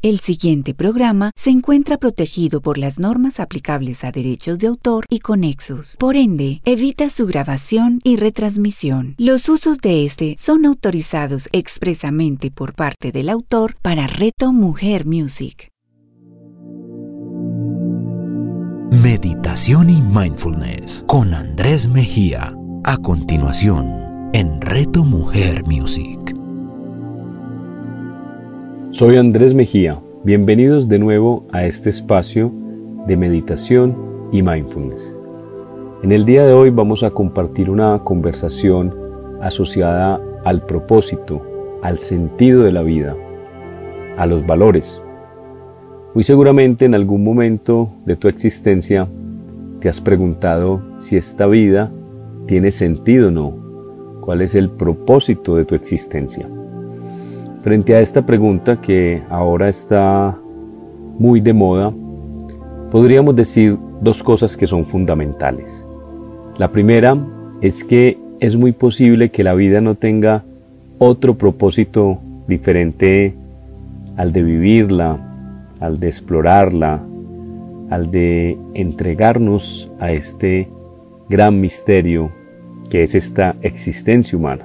El siguiente programa se encuentra protegido por las normas aplicables a derechos de autor y conexos. Por ende, evita su grabación y retransmisión. Los usos de este son autorizados expresamente por parte del autor para Reto Mujer Music. Meditación y Mindfulness con Andrés Mejía. A continuación, en Reto Mujer Music. Soy Andrés Mejía. Bienvenidos de nuevo a este espacio de meditación y mindfulness. En el día de hoy vamos a compartir una conversación asociada al propósito, al sentido de la vida, a los valores. Muy seguramente en algún momento de tu existencia te has preguntado si esta vida tiene sentido o no, cuál es el propósito de tu existencia. Frente a esta pregunta que ahora está muy de moda, podríamos decir dos cosas que son fundamentales. La primera es que es muy posible que la vida no tenga otro propósito diferente al de vivirla, al de explorarla, al de entregarnos a este gran misterio que es esta existencia humana.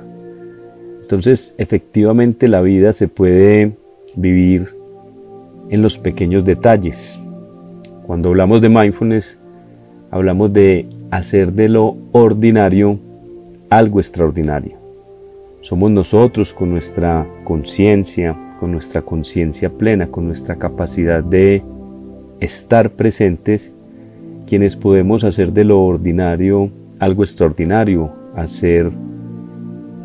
Entonces, efectivamente la vida se puede vivir en los pequeños detalles. Cuando hablamos de mindfulness, hablamos de hacer de lo ordinario algo extraordinario. Somos nosotros con nuestra conciencia, con nuestra conciencia plena, con nuestra capacidad de estar presentes, quienes podemos hacer de lo ordinario algo extraordinario, hacer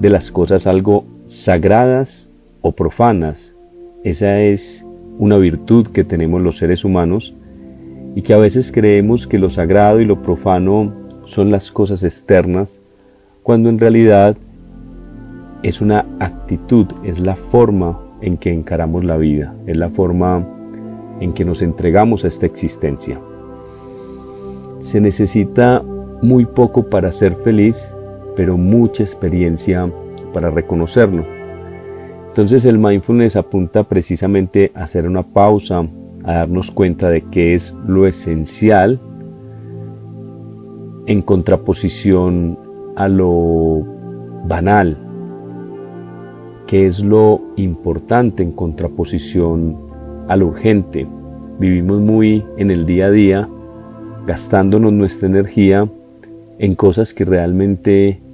de las cosas algo sagradas o profanas. Esa es una virtud que tenemos los seres humanos y que a veces creemos que lo sagrado y lo profano son las cosas externas, cuando en realidad es una actitud, es la forma en que encaramos la vida, es la forma en que nos entregamos a esta existencia. Se necesita muy poco para ser feliz pero mucha experiencia para reconocerlo. Entonces el mindfulness apunta precisamente a hacer una pausa, a darnos cuenta de qué es lo esencial en contraposición a lo banal, qué es lo importante en contraposición a lo urgente. Vivimos muy en el día a día, gastándonos nuestra energía en cosas que realmente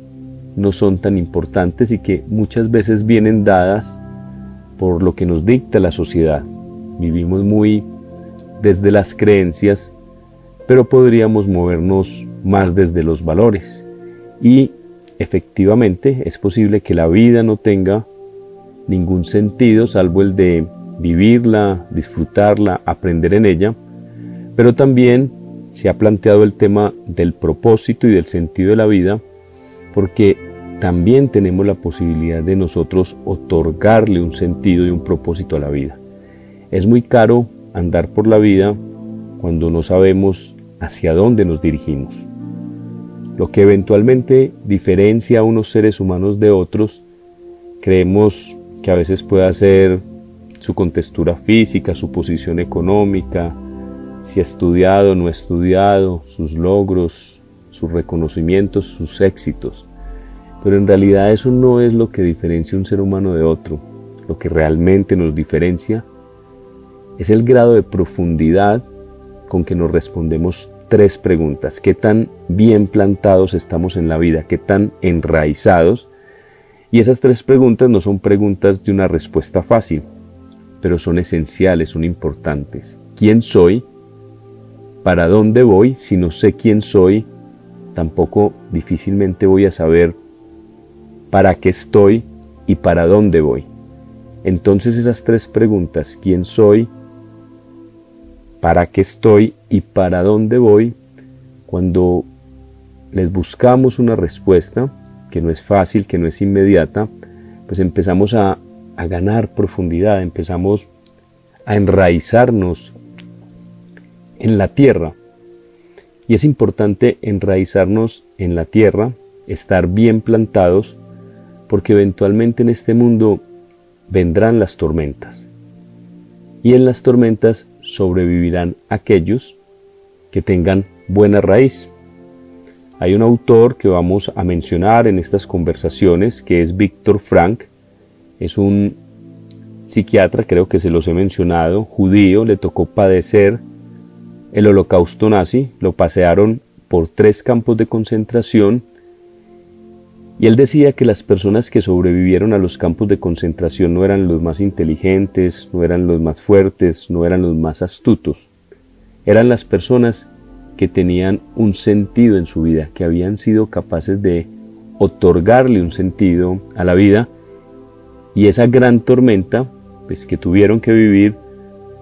no son tan importantes y que muchas veces vienen dadas por lo que nos dicta la sociedad. Vivimos muy desde las creencias, pero podríamos movernos más desde los valores. Y efectivamente es posible que la vida no tenga ningún sentido salvo el de vivirla, disfrutarla, aprender en ella, pero también se ha planteado el tema del propósito y del sentido de la vida porque también tenemos la posibilidad de nosotros otorgarle un sentido y un propósito a la vida. Es muy caro andar por la vida cuando no sabemos hacia dónde nos dirigimos. Lo que eventualmente diferencia a unos seres humanos de otros, creemos que a veces puede ser su contextura física, su posición económica, si ha estudiado o no ha estudiado, sus logros, sus reconocimientos, sus éxitos. Pero en realidad eso no es lo que diferencia un ser humano de otro. Lo que realmente nos diferencia es el grado de profundidad con que nos respondemos tres preguntas. ¿Qué tan bien plantados estamos en la vida? ¿Qué tan enraizados? Y esas tres preguntas no son preguntas de una respuesta fácil, pero son esenciales, son importantes. ¿Quién soy? ¿Para dónde voy? Si no sé quién soy, tampoco difícilmente voy a saber para qué estoy y para dónde voy. Entonces esas tres preguntas, ¿quién soy? ¿Para qué estoy y para dónde voy? Cuando les buscamos una respuesta, que no es fácil, que no es inmediata, pues empezamos a, ganar profundidad, empezamos a enraizarnos en la tierra y es importante enraizarnos en la tierra, estar bien plantados, porque eventualmente en este mundo vendrán las tormentas. y en las tormentas sobrevivirán aquellos que tengan buena raíz. Hay un autor que vamos a mencionar en estas conversaciones que es Víctor Frank. Es un psiquiatra, creo que se los he mencionado, judío, le tocó padecer el holocausto nazi, lo pasearon por tres campos de concentración y él decía que las personas que sobrevivieron a los campos de concentración no eran los más inteligentes, no eran los más fuertes, no eran los más astutos, eran las personas que tenían un sentido en su vida, que habían sido capaces de otorgarle un sentido a la vida. Y esa gran tormenta pues, que tuvieron que vivir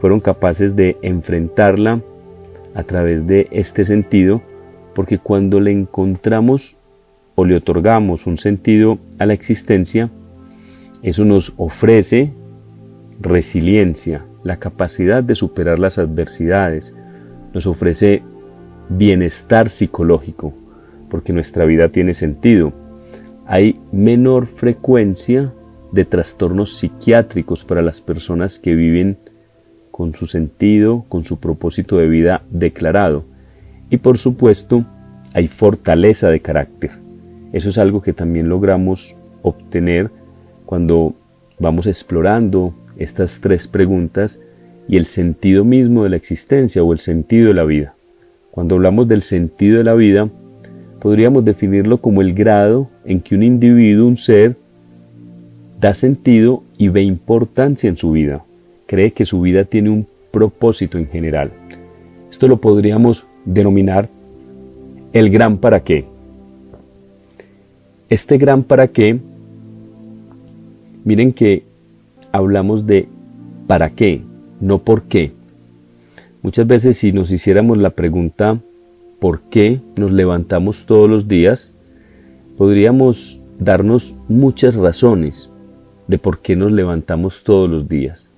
fueron capaces de enfrentarla a través de este sentido, porque cuando le encontramos o le otorgamos un sentido a la existencia, eso nos ofrece resiliencia, la capacidad de superar las adversidades, nos ofrece bienestar psicológico, porque nuestra vida tiene sentido. Hay menor frecuencia de trastornos psiquiátricos para las personas que viven con su sentido, con su propósito de vida declarado. Y por supuesto, hay fortaleza de carácter. Eso es algo que también logramos obtener cuando vamos explorando estas tres preguntas y el sentido mismo de la existencia o el sentido de la vida. Cuando hablamos del sentido de la vida, podríamos definirlo como el grado en que un individuo, un ser, da sentido y ve importancia en su vida. Cree que su vida tiene un propósito en general. Esto lo podríamos denominar el gran para qué. Este gran para qué, miren que hablamos de para qué, no por qué. Muchas veces si nos hiciéramos la pregunta ¿por qué nos levantamos todos los días? Podríamos darnos muchas razones, de por qué nos levantamos todos los días.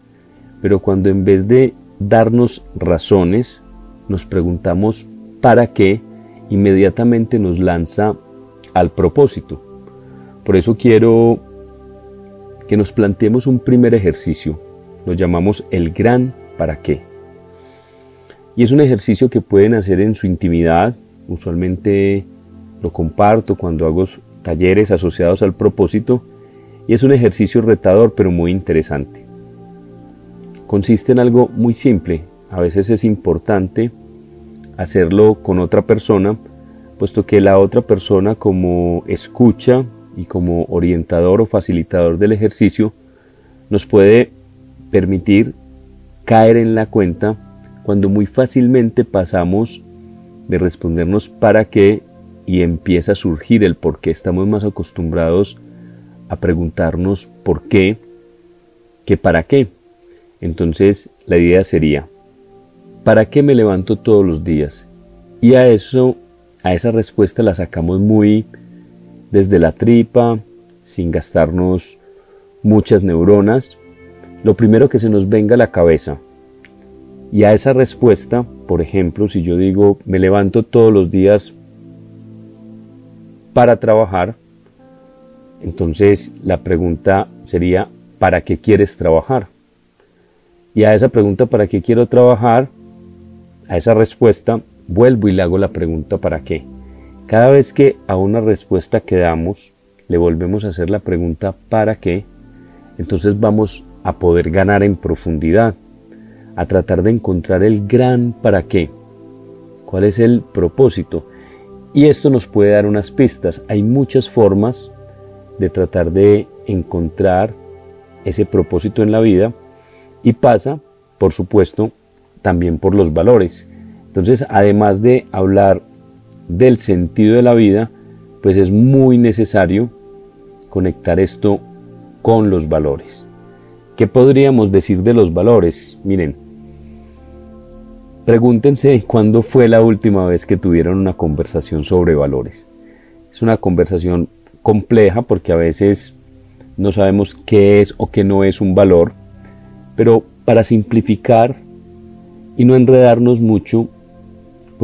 Pero cuando en vez de darnos razones, nos preguntamos para qué, inmediatamente nos lanza al propósito. Por eso quiero que nos planteemos un primer ejercicio. Lo llamamos el gran para qué. Y es un ejercicio que pueden hacer en su intimidad. Usualmente lo comparto cuando hago talleres asociados al propósito y es un ejercicio retador pero muy interesante. Consiste en algo muy simple, a veces es importante hacerlo con otra persona, puesto que la otra persona como escucha y como orientador o facilitador del ejercicio nos puede permitir caer en la cuenta cuando muy fácilmente pasamos de respondernos para qué y empieza a surgir el por qué. Estamos más acostumbrados a preguntarnos por qué que para qué. Entonces la idea sería, ¿para qué me levanto todos los días? Y a eso, a esa respuesta la sacamos muy desde la tripa, sin gastarnos muchas neuronas. Lo primero que se nos venga a la cabeza. Y a esa respuesta, por ejemplo, si yo digo, me levanto todos los días para trabajar, entonces la pregunta sería, ¿para qué quieres trabajar? Y a esa pregunta, ¿para qué quiero trabajar? A esa respuesta, vuelvo y le hago la pregunta, ¿para qué? Cada vez que a una respuesta que damos, le volvemos a hacer la pregunta, ¿para qué? Entonces vamos a poder ganar en profundidad, a tratar de encontrar el gran para qué. ¿Cuál es el propósito? Y esto nos puede dar unas pistas. Hay muchas formas de tratar de encontrar ese propósito en la vida y pasa, por supuesto, también por los valores. Entonces, además de hablar del sentido de la vida, pues es muy necesario conectar esto con los valores. ¿Qué podríamos decir de los valores? Miren, pregúntense cuándo fue la última vez que tuvieron una conversación sobre valores. Es una conversación compleja porque a veces no sabemos qué es o qué no es un valor, pero para simplificar y no enredarnos mucho,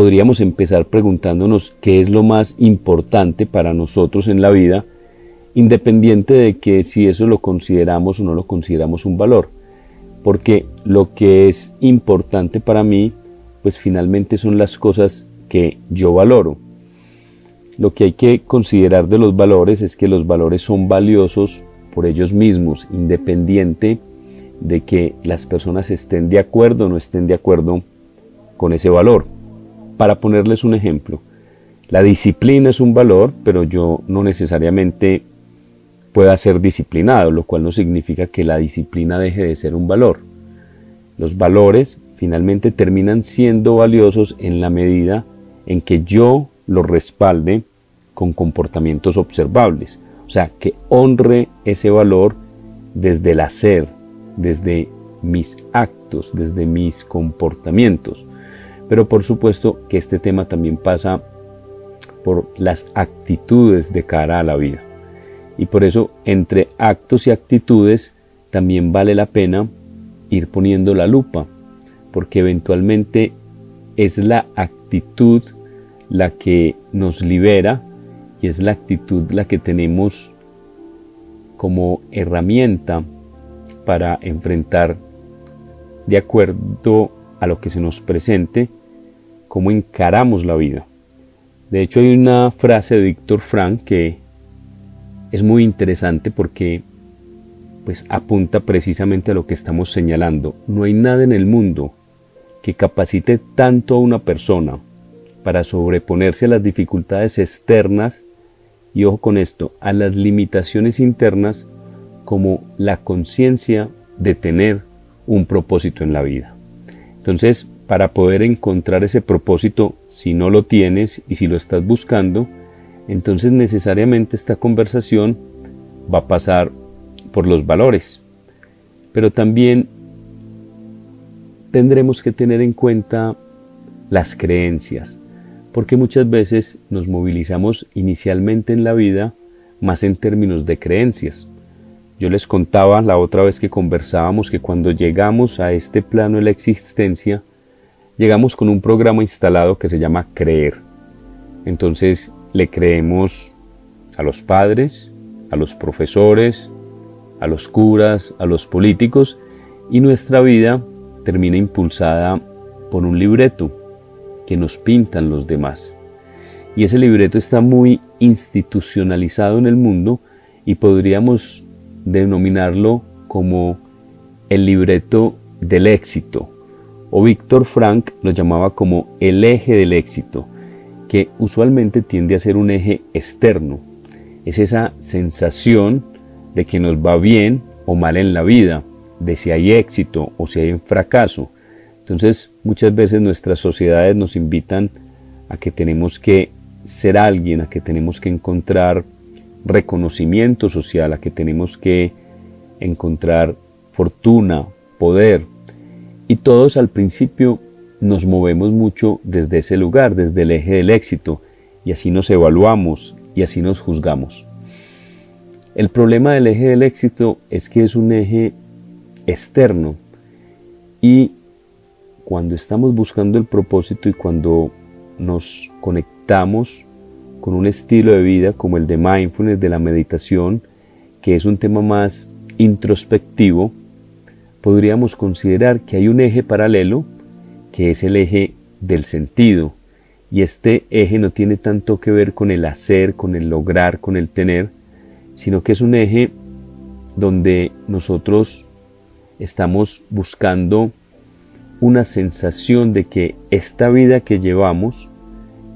podríamos empezar preguntándonos qué es lo más importante para nosotros en la vida, independiente de que si eso lo consideramos o no lo consideramos un valor. porque lo que es importante para mí, pues finalmente son las cosas que yo valoro. Lo que hay que considerar de los valores es que los valores son valiosos por ellos mismos, independiente de que las personas estén de acuerdo o no estén de acuerdo con ese valor. Para ponerles un ejemplo, la disciplina es un valor, pero yo no necesariamente pueda ser disciplinado, lo cual no significa que la disciplina deje de ser un valor. Los valores finalmente terminan siendo valiosos en la medida en que yo los respalde con comportamientos observables, o sea, que honre ese valor desde el hacer, desde mis actos, desde mis comportamientos. Pero por supuesto que este tema también pasa por las actitudes de cara a la vida. Y por eso entre actos y actitudes también vale la pena ir poniendo la lupa, porque eventualmente es la actitud la que nos libera y es la actitud la que tenemos como herramienta para enfrentar de acuerdo a lo que se nos presente, cómo encaramos la vida. De hecho hay una frase de Víctor Frank que es muy interesante porque pues apunta precisamente a lo que estamos señalando. No hay nada en el mundo que capacite tanto a una persona para sobreponerse a las dificultades externas y ojo con esto, a las limitaciones internas como la conciencia de tener un propósito en la vida. Entonces, para poder encontrar ese propósito, si no lo tienes y si lo estás buscando, entonces necesariamente esta conversación va a pasar por los valores. Pero también tendremos que tener en cuenta las creencias, porque muchas veces nos movilizamos inicialmente en la vida más en términos de creencias. Yo les contaba la otra vez que conversábamos que cuando llegamos a este plano de la existencia, llegamos con un programa instalado que se llama creer. Entonces le creemos a los padres, a los profesores, a los curas, a los políticos y nuestra vida termina impulsada por un libreto que nos pintan los demás. Y ese libreto está muy institucionalizado en el mundo y podríamos denominarlo como el libreto del éxito, o Víctor Frank lo llamaba como el eje del éxito, que usualmente tiende a ser un eje externo. Es esa sensación de que nos va bien o mal en la vida, de si hay éxito o si hay un fracaso. Entonces muchas veces nuestras sociedades nos invitan a que tenemos que ser alguien, a que tenemos que encontrar reconocimiento social, a que tenemos que encontrar fortuna, poder. Y todos al principio nos movemos mucho desde ese lugar, desde el eje del éxito, y así nos evaluamos y así nos juzgamos. El problema del eje del éxito es que es un eje externo y cuando estamos buscando el propósito y cuando nos conectamos con un estilo de vida como el de mindfulness, de la meditación, que es un tema más introspectivo, podríamos considerar que hay un eje paralelo, que es el eje del sentido, y este eje no tiene tanto que ver con el hacer, con el lograr, con el tener, sino que es un eje donde nosotros estamos buscando una sensación de que esta vida que llevamos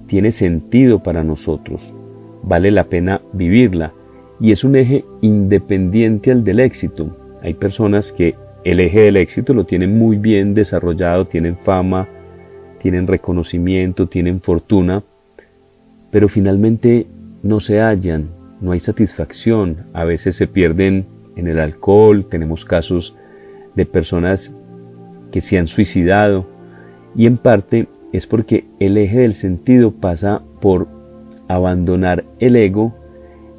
tiene sentido para nosotros, vale la pena vivirla y es un eje independiente al del éxito. Hay personas que el eje del éxito lo tienen muy bien desarrollado, tienen fama, tienen reconocimiento, tienen fortuna, pero finalmente no se hallan, no hay satisfacción, a veces se pierden en el alcohol, tenemos casos de personas que se han suicidado y en parte es porque el eje del sentido pasa por abandonar el ego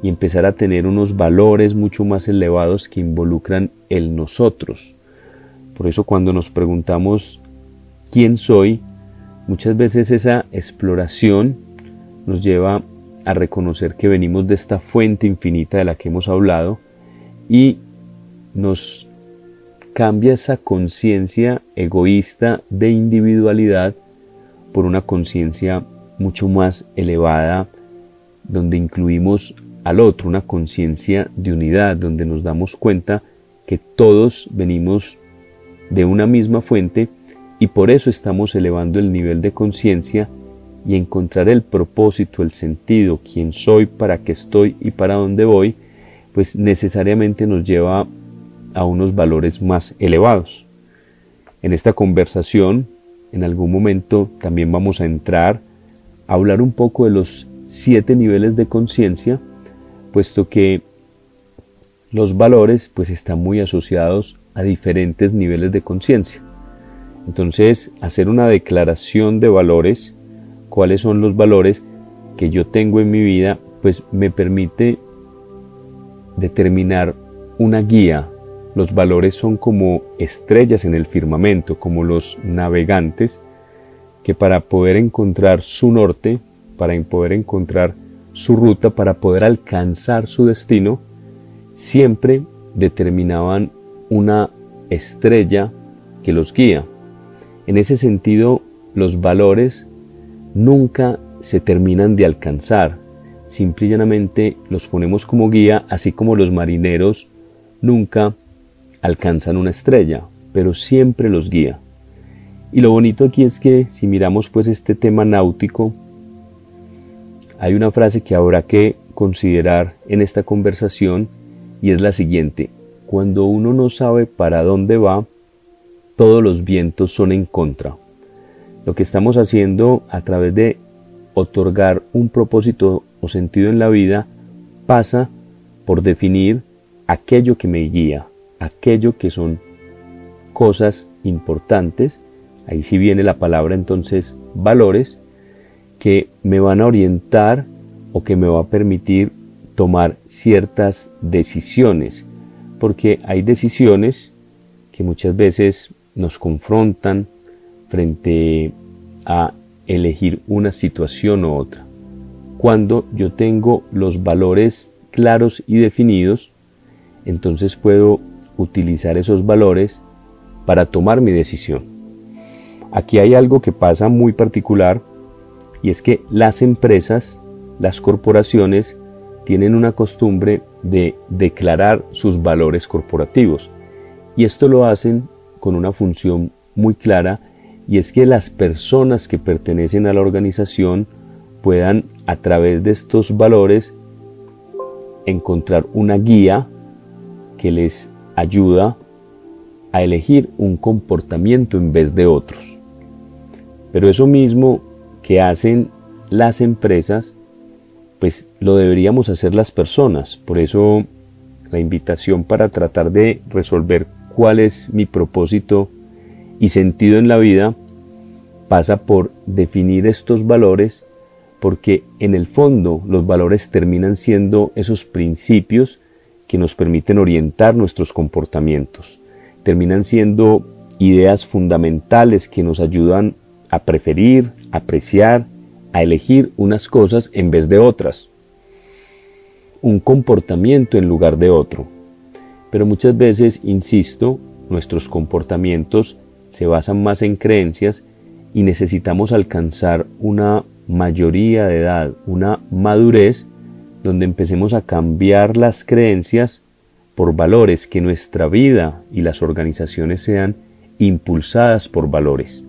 y empezar a tener unos valores mucho más elevados que involucran el nosotros. Por eso cuando nos preguntamos quién soy, muchas veces esa exploración nos lleva a reconocer que venimos de esta fuente infinita de la que hemos hablado y nos cambia esa conciencia egoísta de individualidad por una conciencia mucho más elevada donde incluimos al otro, una conciencia de unidad, donde nos damos cuenta que todos venimos de una misma fuente y por eso estamos elevando el nivel de conciencia y encontrar el propósito, el sentido, quién soy, para qué estoy y para dónde voy, pues necesariamente nos lleva a unos valores más elevados. En esta conversación, en algún momento también vamos a entrar a hablar un poco de los siete niveles de conciencia, puesto que los valores pues están muy asociados a diferentes niveles de conciencia. Entonces, hacer una declaración de valores, cuáles son los valores que yo tengo en mi vida, pues me permite determinar una guía. Los valores son como estrellas en el firmamento, como los navegantes, que para poder encontrar su norte, para poder encontrar su ruta, para poder alcanzar su destino, siempre determinaban una estrella que los guía. En ese sentido, los valores nunca se terminan de alcanzar, simple y llanamente los ponemos como guía, así como los marineros nunca alcanzan una estrella, pero siempre los guía. Y lo bonito aquí es que si miramos pues este tema náutico, hay una frase que habrá que considerar en esta conversación y es la siguiente. Cuando uno no sabe para dónde va, todos los vientos son en contra. Lo que estamos haciendo a través de otorgar un propósito o sentido en la vida pasa por definir aquello que me guía, aquello que son cosas importantes, ahí sí viene la palabra entonces valores, que me van a orientar o que me va a permitir tomar ciertas decisiones, porque hay decisiones que muchas veces nos confrontan frente a elegir una situación u otra. Cuando yo tengo los valores claros y definidos, entonces puedo utilizar esos valores para tomar mi decisión. Aquí hay algo que pasa muy particular y es que las empresas, las corporaciones, tienen una costumbre de declarar sus valores corporativos. Y esto lo hacen con una función muy clara y es que las personas que pertenecen a la organización puedan a través de estos valores encontrar una guía que les ayuda a elegir un comportamiento en vez de otros. Pero eso mismo que hacen las empresas pues lo deberíamos hacer las personas. Por eso la invitación para tratar de resolver cuál es mi propósito y sentido en la vida pasa por definir estos valores porque en el fondo los valores terminan siendo esos principios que nos permiten orientar nuestros comportamientos. Terminan siendo ideas fundamentales que nos ayudan a preferir, apreciar a elegir unas cosas en vez de otras, un comportamiento en lugar de otro. Pero muchas veces, insisto, nuestros comportamientos se basan más en creencias y necesitamos alcanzar una mayoría de edad, una madurez, donde empecemos a cambiar las creencias por valores, que nuestra vida y las organizaciones sean impulsadas por valores.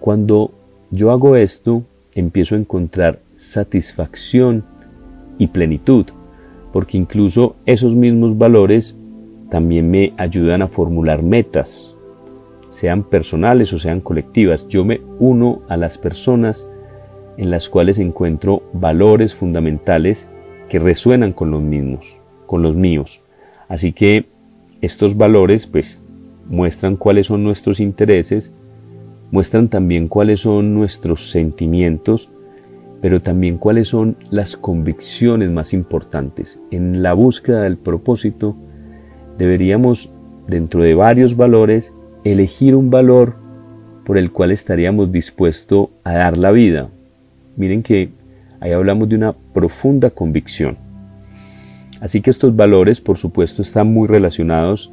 Cuando yo hago esto, empiezo a encontrar satisfacción y plenitud, porque incluso esos mismos valores también me ayudan a formular metas, sean personales o sean colectivas. Yo me uno a las personas en las cuales encuentro valores fundamentales que resuenan con los mismos, con los míos. Así que estos valores pues muestran cuáles son nuestros intereses muestran también cuáles son nuestros sentimientos, pero también cuáles son las convicciones más importantes. En la búsqueda del propósito deberíamos, dentro de varios valores, elegir un valor por el cual estaríamos dispuestos a dar la vida. Miren que ahí hablamos de una profunda convicción. Así que estos valores, por supuesto, están muy relacionados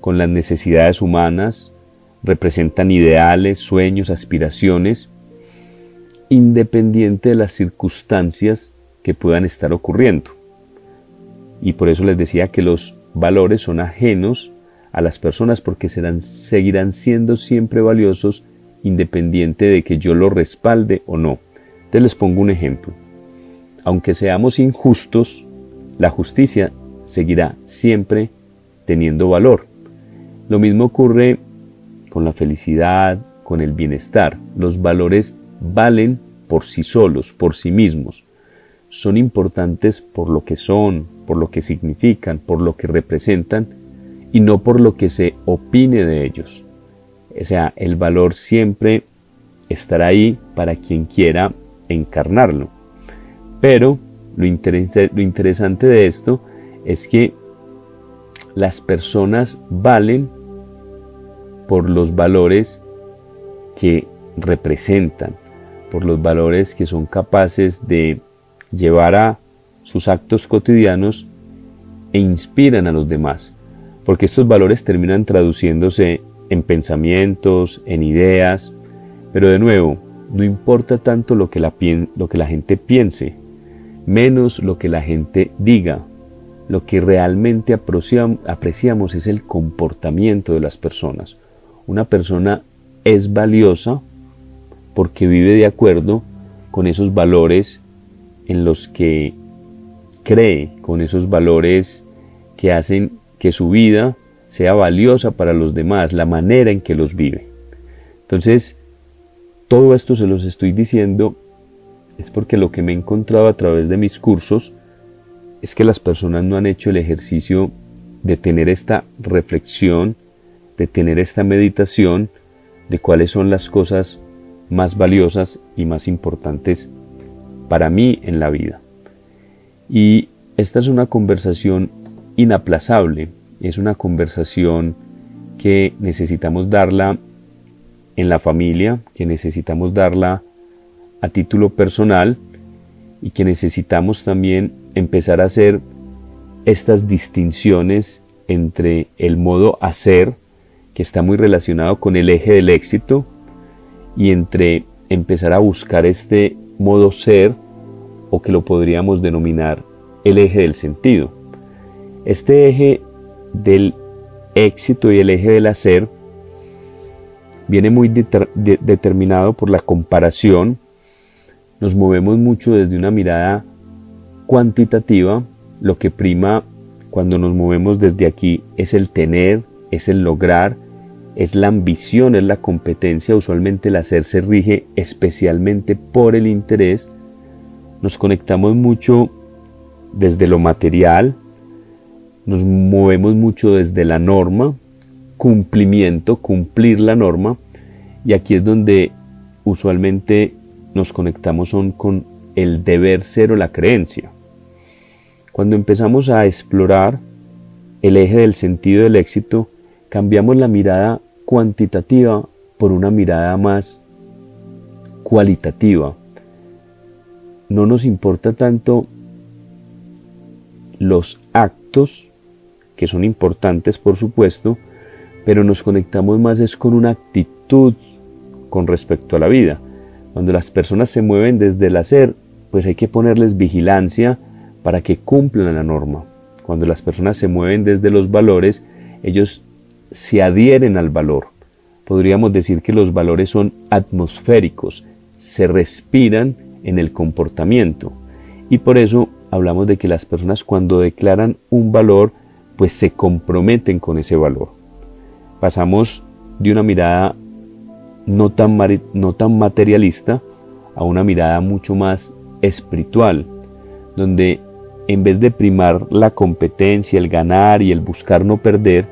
con las necesidades humanas, representan ideales, sueños, aspiraciones, independiente de las circunstancias que puedan estar ocurriendo. Y por eso les decía que los valores son ajenos a las personas porque serán, seguirán siendo siempre valiosos independiente de que yo lo respalde o no. Te les pongo un ejemplo. Aunque seamos injustos, la justicia seguirá siempre teniendo valor. Lo mismo ocurre con la felicidad, con el bienestar. Los valores valen por sí solos, por sí mismos. Son importantes por lo que son, por lo que significan, por lo que representan y no por lo que se opine de ellos. O sea, el valor siempre estará ahí para quien quiera encarnarlo. Pero lo, lo interesante de esto es que las personas valen por los valores que representan, por los valores que son capaces de llevar a sus actos cotidianos e inspiran a los demás, porque estos valores terminan traduciéndose en pensamientos, en ideas, pero de nuevo, no importa tanto lo que la, gente piense, menos lo que la gente diga. Lo que realmente apreciamos es el comportamiento de las personas. Una persona es valiosa porque vive de acuerdo con esos valores en los que cree, con esos valores que hacen que su vida sea valiosa para los demás, la manera en que los vive. Entonces, todo esto se los estoy diciendo es porque lo que me he encontrado a través de mis cursos es que las personas no han hecho el ejercicio de tener esta reflexión, de tener esta meditación de cuáles son las cosas más valiosas y más importantes para mí en la vida. Y esta es una conversación inaplazable, es una conversación que necesitamos darla en la familia, que necesitamos darla a título personal y que necesitamos también empezar a hacer estas distinciones entre el modo hacer, que está muy relacionado con el eje del éxito, y entre empezar a buscar este modo ser, o que lo podríamos denominar el eje del sentido. Este eje del éxito y el eje del hacer viene muy determinado por la comparación. Nos movemos mucho desde una mirada cuantitativa. Lo que prima cuando nos movemos desde aquí es el tener, es el lograr, es la ambición, es la competencia. Usualmente el hacer se rige especialmente por el interés. Nos conectamos mucho desde lo material, nos movemos mucho desde la norma, cumplimiento, cumplir la norma, y aquí es donde usualmente nos conectamos son con el deber ser o la creencia. Cuando empezamos a explorar el eje del sentido del éxito, cambiamos la mirada cuantitativa por una mirada más cualitativa. No nos importa tanto los actos, que son importantes por supuesto, pero nos conectamos más es con una actitud con respecto a la vida. Cuando las personas se mueven desde el hacer, pues hay que ponerles vigilancia para que cumplan la norma. Cuando las personas se mueven desde los valores, ellos se adhieren al valor. Podríamos decir que los valores son atmosféricos, se respiran en el comportamiento. Y por eso hablamos de que las personas cuando declaran un valor, pues se comprometen con ese valor pasamos de una mirada no tan, no tan materialista a una mirada mucho más espiritual, donde en vez de primar la competencia, el ganar y el buscar no perder,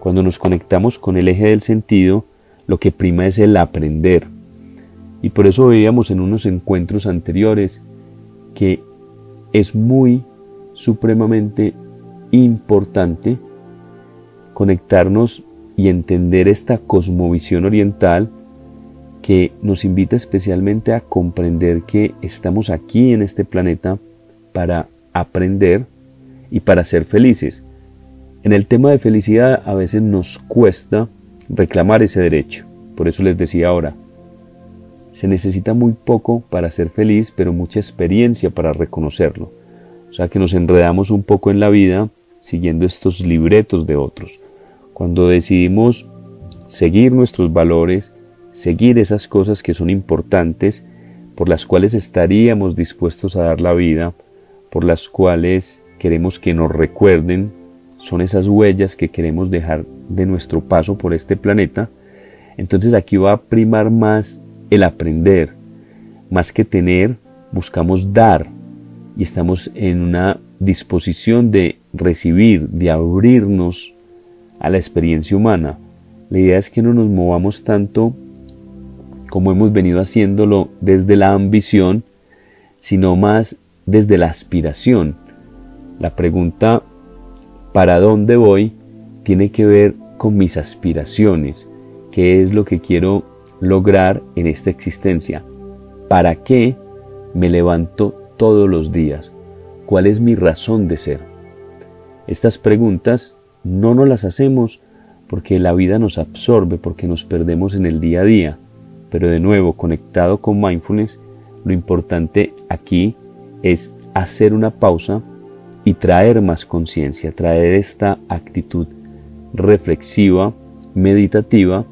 cuando nos conectamos con el eje del sentido, lo que prima es el aprender. Y por eso veíamos en unos encuentros anteriores que es muy supremamente importante conectarnos y entender esta cosmovisión oriental que nos invita especialmente a comprender que estamos aquí en este planeta para aprender y para ser felices. En el tema de felicidad a veces nos cuesta reclamar ese derecho. Por eso les decía ahora, se necesita muy poco para ser feliz, pero mucha experiencia para reconocerlo. O sea que nos enredamos un poco en la vida siguiendo estos libretos de otros. Cuando decidimos seguir nuestros valores, seguir esas cosas que son importantes, por las cuales estaríamos dispuestos a dar la vida, por las cuales queremos que nos recuerden, son esas huellas que queremos dejar de nuestro paso por este planeta, entonces aquí va a primar más el aprender. Más que tener, buscamos dar y estamos en una disposición de recibir, de abrirnos a la experiencia humana. La idea es que no nos movamos tanto como hemos venido haciéndolo desde la ambición, sino más desde la aspiración. La pregunta ¿para dónde voy? tiene que ver con mis aspiraciones, qué es lo que quiero lograr en esta existencia, para qué me levanto todos los días, cuál es mi razón de ser. Estas preguntas no nos las hacemos porque la vida nos absorbe, porque nos perdemos en el día a día, pero de nuevo, conectado con mindfulness, lo importante aquí es hacer una pausa y traer más conciencia, traer esta actitud reflexiva, meditativa,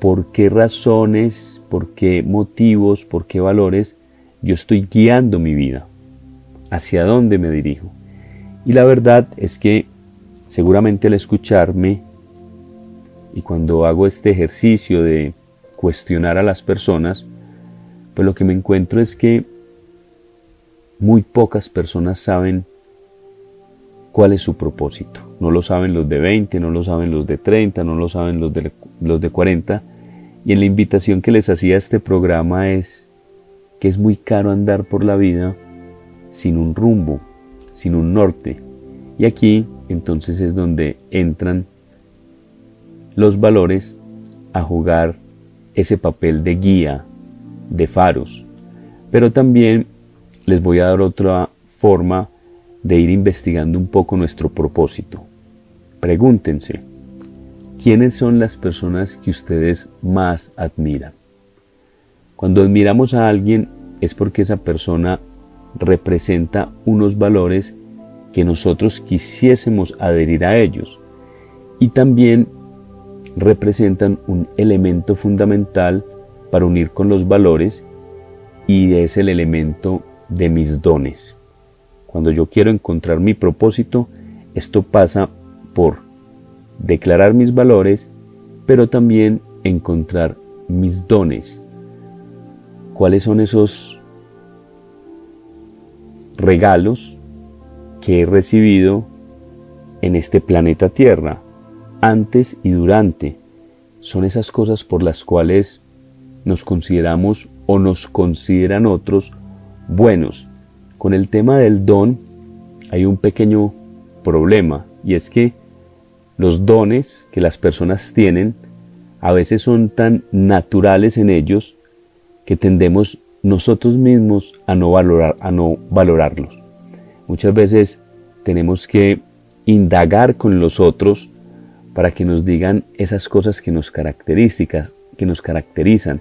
por qué razones, por qué motivos, por qué valores yo estoy guiando mi vida, hacia dónde me dirijo. Y la verdad es que seguramente al escucharme y cuando hago este ejercicio de cuestionar a las personas, pues lo que me encuentro es que muy pocas personas saben cuál es su propósito. No lo saben los de 20, no lo saben los de 30, no lo saben los de, los de 40. Y en la invitación que les hacía este programa es que es muy caro andar por la vida sin un rumbo, sin un norte. Y aquí entonces es donde entran los valores a jugar ese papel de guía, de faros. Pero también les voy a dar otra forma de ir investigando un poco nuestro propósito. Pregúntense, ¿quiénes son las personas que ustedes más admiran? Cuando admiramos a alguien es porque esa persona representa unos valores que nosotros quisiésemos adherir a ellos y también representan un elemento fundamental para unir con los valores y es el elemento de mis dones. Cuando yo quiero encontrar mi propósito, esto pasa por declarar mis valores, pero también encontrar mis dones. ¿Cuáles son esos regalos que he recibido en este planeta Tierra, antes y durante? Son esas cosas por las cuales nos consideramos o nos consideran otros buenos. Con el tema del don hay un pequeño problema y es que los dones que las personas tienen a veces son tan naturales en ellos que tendemos nosotros mismos a no, valorar, a no valorarlos. Muchas veces tenemos que indagar con los otros para que nos digan esas cosas que nos características, que nos caracterizan,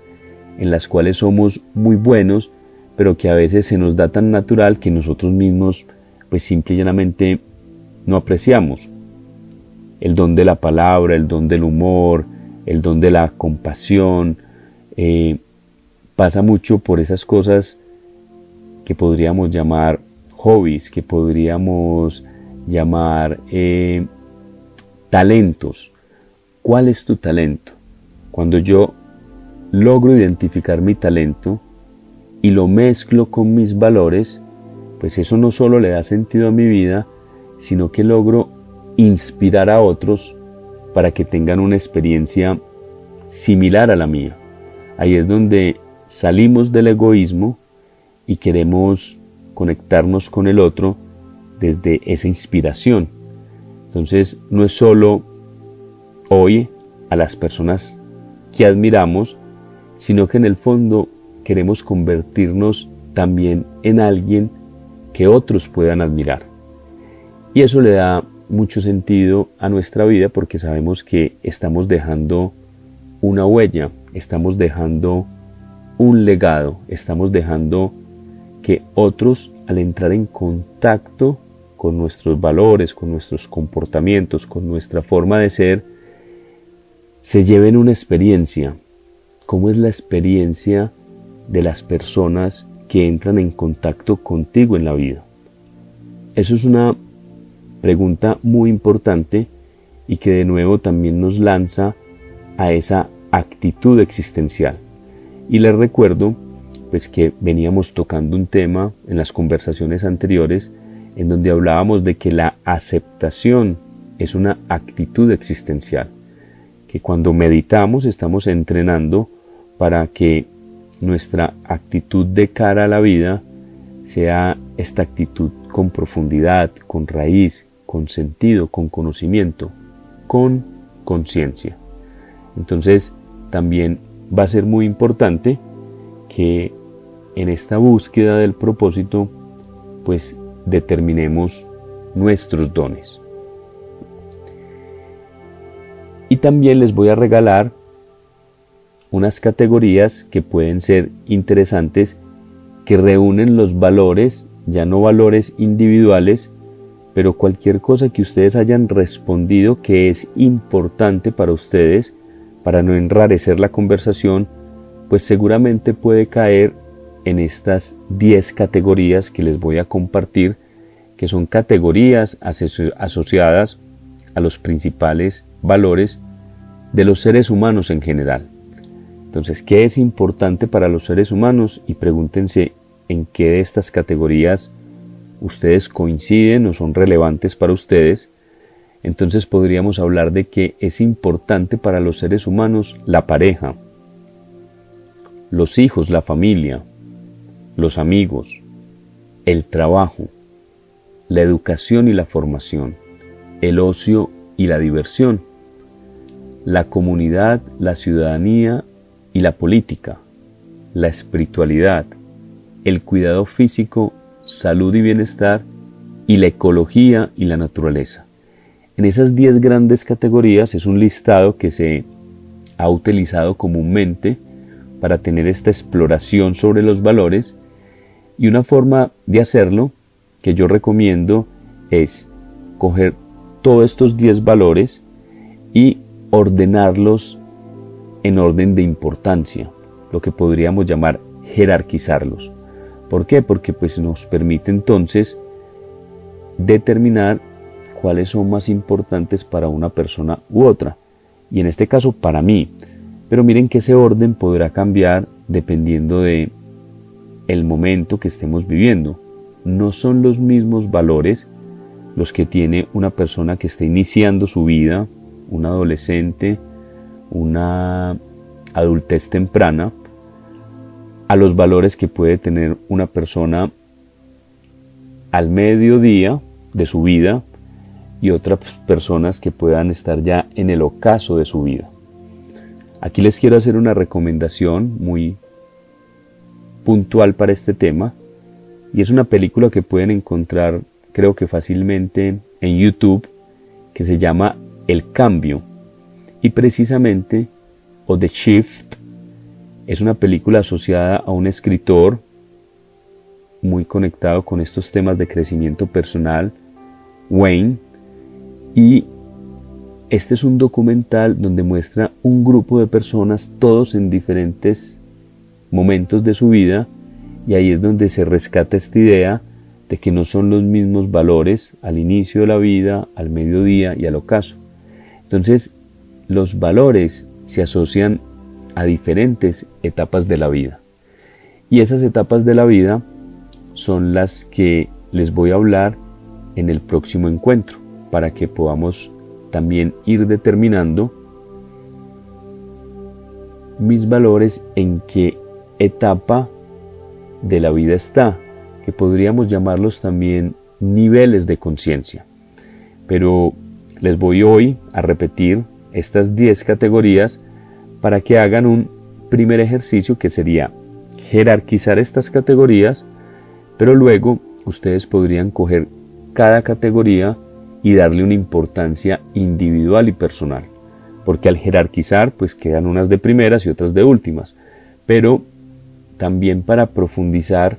en las cuales somos muy buenos, pero que a veces se nos da tan natural que nosotros mismos pues simple y llanamente no apreciamos. El don de la palabra, el don del humor, el don de la compasión, eh, pasa mucho por esas cosas que podríamos llamar hobbies, que podríamos llamar eh, talentos. ¿Cuál es tu talento? Cuando yo logro identificar mi talento y lo mezclo con mis valores, pues eso no solo le da sentido a mi vida, sino que logro inspirar a otros para que tengan una experiencia similar a la mía. Ahí es donde salimos del egoísmo y queremos conectarnos con el otro desde esa inspiración. Entonces no es solo hoy a las personas que admiramos, sino que en el fondo queremos convertirnos también en alguien que otros puedan admirar. Y eso le da mucho sentido a nuestra vida porque sabemos que estamos dejando una huella, estamos dejando un legado, estamos dejando que otros al entrar en contacto con nuestros valores, con nuestros comportamientos, con nuestra forma de ser, se lleven una experiencia. ¿Cómo es la experiencia de las personas que entran en contacto contigo en la vida? Eso es una pregunta muy importante y que de nuevo también nos lanza a esa actitud existencial. Y les recuerdo pues que veníamos tocando un tema en las conversaciones anteriores en donde hablábamos de que la aceptación es una actitud existencial, que cuando meditamos estamos entrenando para que nuestra actitud de cara a la vida sea esta actitud con profundidad, con raíz, con sentido, con conocimiento, con conciencia. Entonces, también va a ser muy importante que en esta búsqueda del propósito, pues determinemos nuestros dones. Y también les voy a regalar unas categorías que pueden ser interesantes que reúnen los valores, ya no valores individuales, pero cualquier cosa que ustedes hayan respondido que es importante para ustedes, para no enrarecer la conversación, pues seguramente puede caer en estas 10 categorías que les voy a compartir, que son categorías asociadas a los principales valores de los seres humanos en general. Entonces, ¿qué es importante para los seres humanos? Y pregúntense en qué de estas categorías ustedes coinciden o son relevantes para ustedes. Entonces podríamos hablar de que es importante para los seres humanos la pareja, los hijos, la familia, los amigos, el trabajo, la educación y la formación, el ocio y la diversión, la comunidad, la ciudadanía y la política, la espiritualidad, el cuidado físico, salud y bienestar, y la ecología y la naturaleza. En esas 10 grandes categorías es un listado que se ha utilizado comúnmente para tener esta exploración sobre los valores y una forma de hacerlo que yo recomiendo es coger todos estos 10 valores y ordenarlos en orden de importancia, lo que podríamos llamar jerarquizarlos. ¿Por qué? Porque pues nos permite entonces determinar cuáles son más importantes para una persona u otra. Y en este caso para mí. Pero miren que ese orden podrá cambiar dependiendo de el momento que estemos viviendo. No son los mismos valores los que tiene una persona que está iniciando su vida, un adolescente, una adultez temprana, a los valores que puede tener una persona al mediodía de su vida y otras personas que puedan estar ya en el ocaso de su vida. Aquí les quiero hacer una recomendación muy puntual para este tema y es una película que pueden encontrar creo que fácilmente en YouTube que se llama El Cambio y precisamente o The Shift es una película asociada a un escritor muy conectado con estos temas de crecimiento personal, Wayne, y este es un documental donde muestra un grupo de personas, todos en diferentes momentos de su vida, y ahí es donde se rescata esta idea de que no son los mismos valores al inicio de la vida, al mediodía y al ocaso. Entonces, los valores se asocian a diferentes etapas de la vida. Y esas etapas de la vida son las que les voy a hablar en el próximo encuentro para que podamos también ir determinando mis valores en qué etapa de la vida está, que podríamos llamarlos también niveles de conciencia. Pero les voy hoy a repetir estas 10 categorías para que hagan un primer ejercicio que sería jerarquizar estas categorías, pero luego ustedes podrían coger cada categoría y darle una importancia individual y personal. Porque al jerarquizar, pues quedan unas de primeras y otras de últimas. Pero también para profundizar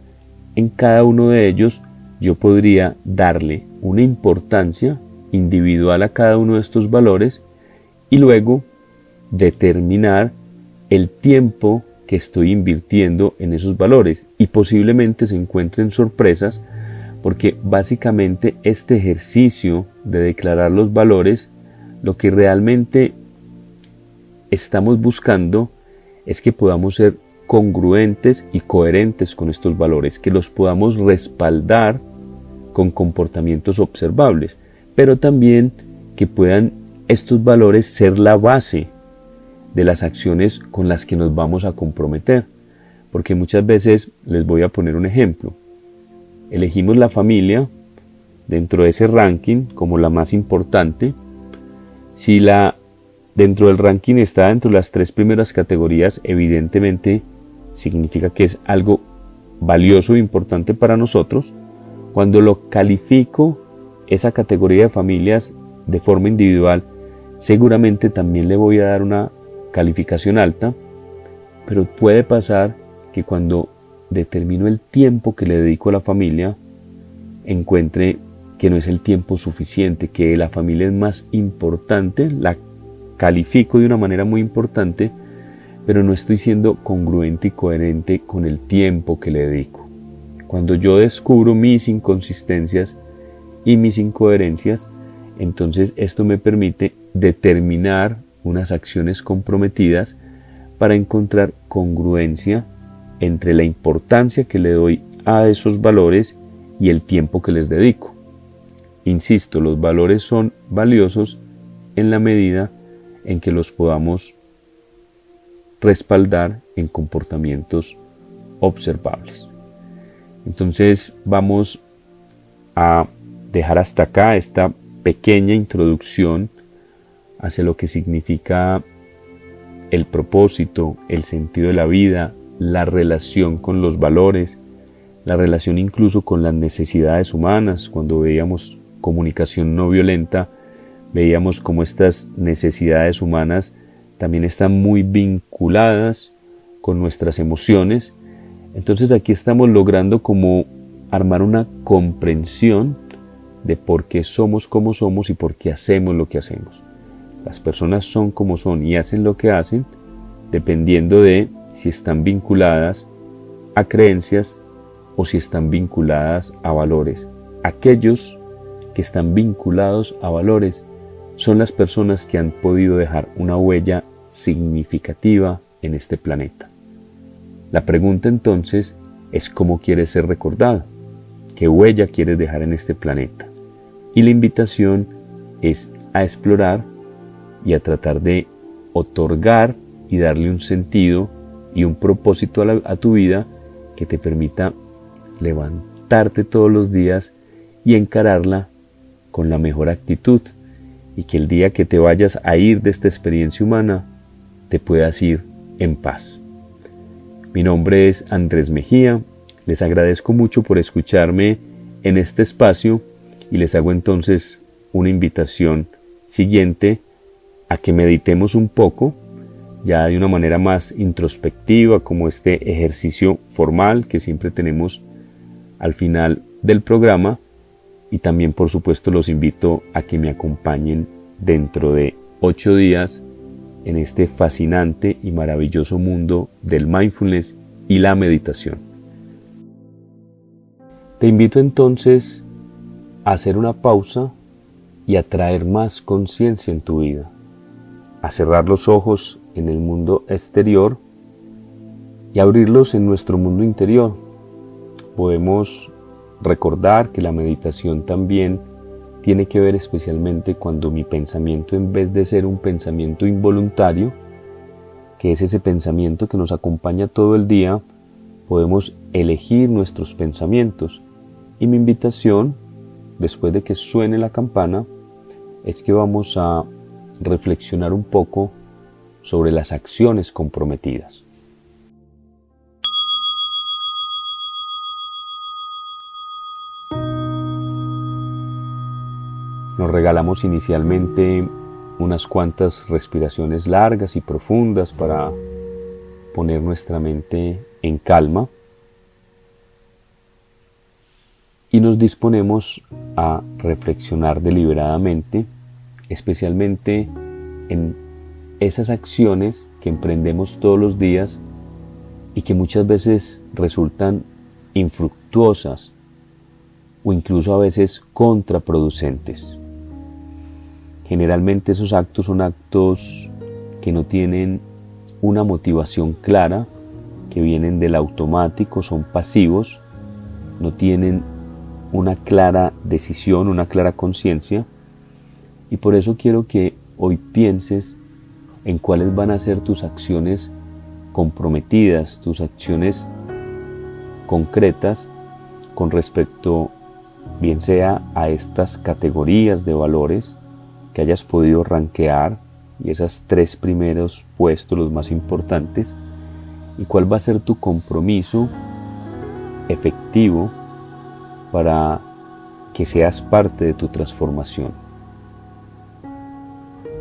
en cada uno de ellos, yo podría darle una importancia individual a cada uno de estos valores y luego determinar el tiempo que estoy invirtiendo en esos valores. Y posiblemente se encuentren sorpresas porque básicamente este ejercicio de declarar los valores lo que realmente estamos buscando es que podamos ser congruentes y coherentes con estos valores, que los podamos respaldar con comportamientos observables, pero también que puedan estos valores ser la base de las acciones con las que nos vamos a comprometer. Porque muchas veces, les voy a poner un ejemplo, elegimos la familia dentro de ese ranking como la más importante. Si la dentro del ranking está dentro de las tres primeras categorías, evidentemente significa que es algo valioso e importante para nosotros. Cuando lo califico esa categoría de familias de forma individual, seguramente también le voy a dar una calificación alta, pero puede pasar que cuando determino el tiempo que le dedico a la familia, encuentre que no es el tiempo suficiente, que la familia es más importante, la califico de una manera muy importante, pero no estoy siendo congruente y coherente con el tiempo que le dedico. Cuando yo descubro mis inconsistencias y mis incoherencias, entonces esto me permite determinar unas acciones comprometidas para encontrar congruencia entre la importancia que le doy a esos valores y el tiempo que les dedico. Insisto, los valores son valiosos en la medida en que los podamos respaldar en comportamientos observables. Entonces vamos a dejar hasta acá esta pequeña introducción hacia lo que significa el propósito, el sentido de la vida, la relación con los valores, la relación incluso con las necesidades humanas. Cuando veíamos comunicación no violenta, veíamos cómo estas necesidades humanas también están muy vinculadas con nuestras emociones. Entonces aquí estamos logrando como armar una comprensión de por qué somos como somos y por qué hacemos lo que hacemos. Las personas son como son y hacen lo que hacen dependiendo de si están vinculadas a creencias o si están vinculadas a valores. Aquellos que están vinculados a valores son las personas que han podido dejar una huella significativa en este planeta. La pregunta entonces es cómo quieres ser recordado, qué huella quieres dejar en este planeta. Y la invitación es a explorar y a tratar de otorgar y darle un sentido y un propósito a, tu vida que te permita levantarte todos los días y encararla con la mejor actitud. Y que el día que te vayas a ir de esta experiencia humana te puedas ir en paz. Mi nombre es Andrés Mejía, les agradezco mucho por escucharme en este espacio y les hago entonces una invitación siguiente a que meditemos un poco, ya de una manera más introspectiva, como este ejercicio formal que siempre tenemos al final del programa. Y también, por supuesto, los invito a que me acompañen dentro de ocho días en este fascinante y maravilloso mundo del mindfulness y la meditación. Te invito entonces hacer una pausa y a traer más conciencia en tu vida a cerrar los ojos en el mundo exterior y abrirlos en nuestro mundo interior. Podemos recordar que la meditación también tiene que ver especialmente cuando mi pensamiento en vez de ser un pensamiento involuntario, que es ese pensamiento que nos acompaña todo el día, podemos elegir nuestros pensamientos. Y mi invitación, después de que suene la campana, es que vamos a reflexionar un poco sobre las acciones comprometidas. regalamos inicialmente unas cuantas respiraciones largas y profundas para poner nuestra mente en calma y nos disponemos a reflexionar deliberadamente, especialmente en esas acciones que emprendemos todos los días y que muchas veces resultan infructuosas o incluso a veces contraproducentes. Generalmente esos actos son actos que no tienen una motivación clara, que vienen del automático, son pasivos, no tienen una clara decisión, una clara conciencia. Y por eso quiero que hoy pienses en cuáles van a ser tus acciones comprometidas, tus acciones concretas con respecto bien sea a estas categorías de valores que hayas podido ranquear y esos tres primeros puestos los más importantes y cuál va a ser tu compromiso efectivo para que seas parte de tu transformación.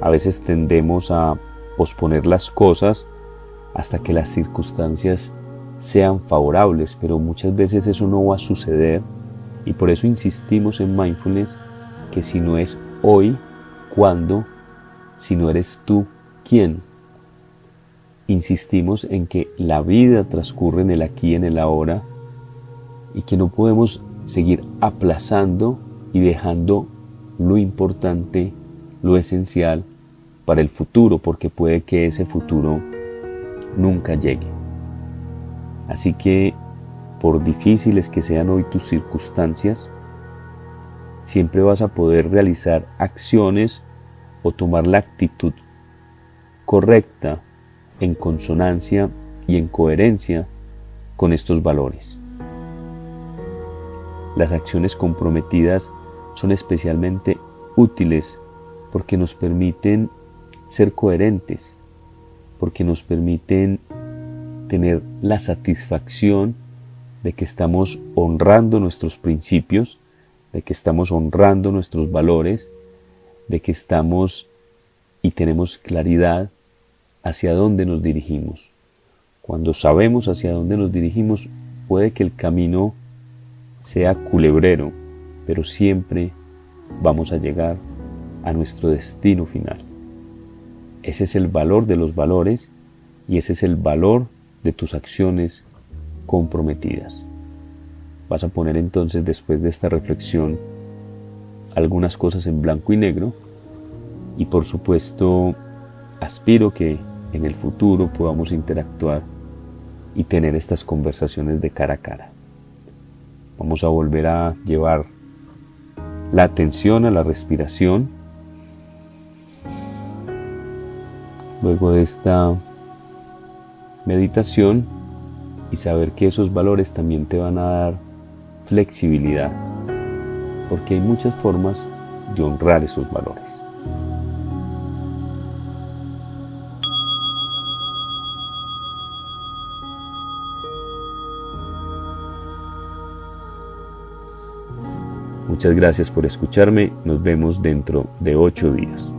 A veces tendemos a posponer las cosas hasta que las circunstancias sean favorables, pero muchas veces eso no va a suceder y por eso insistimos en mindfulness que si no es hoy, ¿cuándo? Si no eres tú, ¿quién? Insistimos en que la vida transcurre en el aquí en el ahora y que no podemos seguir aplazando y dejando lo importante, lo esencial para el futuro, porque puede que ese futuro nunca llegue. Así que, por difíciles que sean hoy tus circunstancias, siempre vas a poder realizar acciones o tomar la actitud correcta en consonancia y en coherencia con estos valores. Las acciones comprometidas son especialmente útiles porque nos permiten ser coherentes, porque nos permiten tener la satisfacción de que estamos honrando nuestros principios, de que estamos honrando nuestros valores, de que estamos y tenemos claridad hacia dónde nos dirigimos. Cuando sabemos hacia dónde nos dirigimos, puede que el camino sea culebrero, pero siempre vamos a llegar a nuestro destino final. Ese es el valor de los valores y ese es el valor de tus acciones comprometidas. Vas a poner entonces después de esta reflexión algunas cosas en blanco y negro y por supuesto aspiro que en el futuro podamos interactuar y tener estas conversaciones de cara a cara. Vamos a volver a llevar la atención a la respiración. Luego de esta meditación y saber que esos valores también te van a dar flexibilidad, porque hay muchas formas de honrar esos valores. Muchas gracias por escucharme. Nos vemos dentro de ocho días.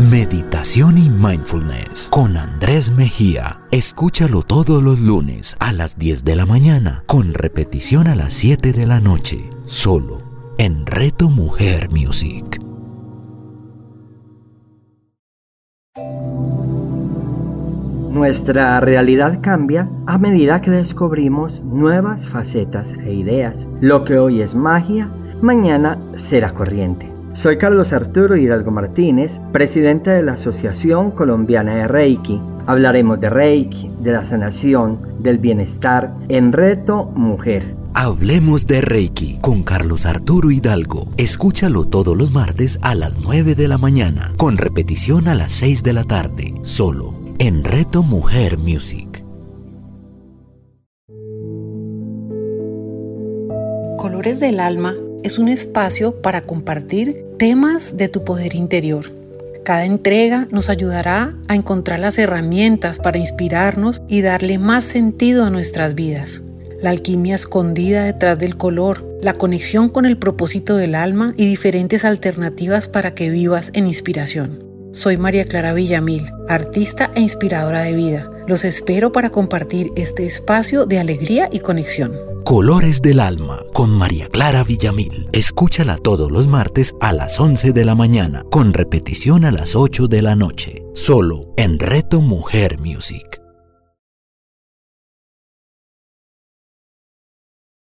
Meditación y Mindfulness con Andrés Mejía. Escúchalo todos los lunes a las 10 de la mañana, con repetición a las 7 de la noche, solo en Reto Mujer Music. Nuestra realidad cambia a medida que descubrimos nuevas facetas e ideas. Lo que hoy es magia, mañana será corriente. Soy Carlos Arturo Hidalgo Martínez, presidente de la Asociación Colombiana de Reiki. Hablaremos de Reiki, de la sanación, del bienestar en Reto Mujer. Hablemos de Reiki con Carlos Arturo Hidalgo. Escúchalo todos los martes a las 9 de la mañana, con repetición a las 6 de la tarde, solo en Reto Mujer Music. Colores del Alma es un espacio para compartir temas de tu poder interior. Cada entrega nos ayudará a encontrar las herramientas para inspirarnos y darle más sentido a nuestras vidas. la alquimia escondida detrás del color, la conexión con el propósito del alma y diferentes alternativas para que vivas en inspiración. Soy María Clara Villamil, artista e inspiradora de vida. Los espero para compartir este espacio de alegría y conexión. Colores del Alma con María Clara Villamil. Escúchala todos los martes a las 11 de la mañana, con repetición a las 8 de la noche, solo en Reto Mujer Music.